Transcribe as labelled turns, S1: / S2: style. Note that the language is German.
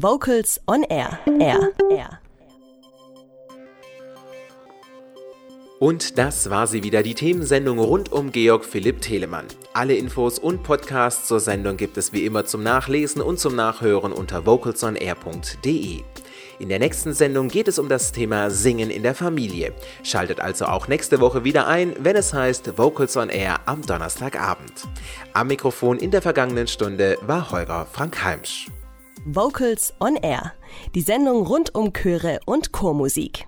S1: Vocals on Air. Air. Air.
S2: Und das war sie wieder, die Themensendung rund um Georg Philipp Telemann. Alle Infos und Podcasts zur Sendung gibt es wie immer zum Nachlesen und zum Nachhören unter vocalsonair.de. In der nächsten Sendung geht es um das Thema Singen in der Familie. Schaltet also auch nächste Woche wieder ein, wenn es heißt Vocals on Air am Donnerstagabend. Am Mikrofon in der vergangenen Stunde war Holger Frank Heimsch.
S1: Vocals on Air. Die Sendung rund um Chöre und Chormusik.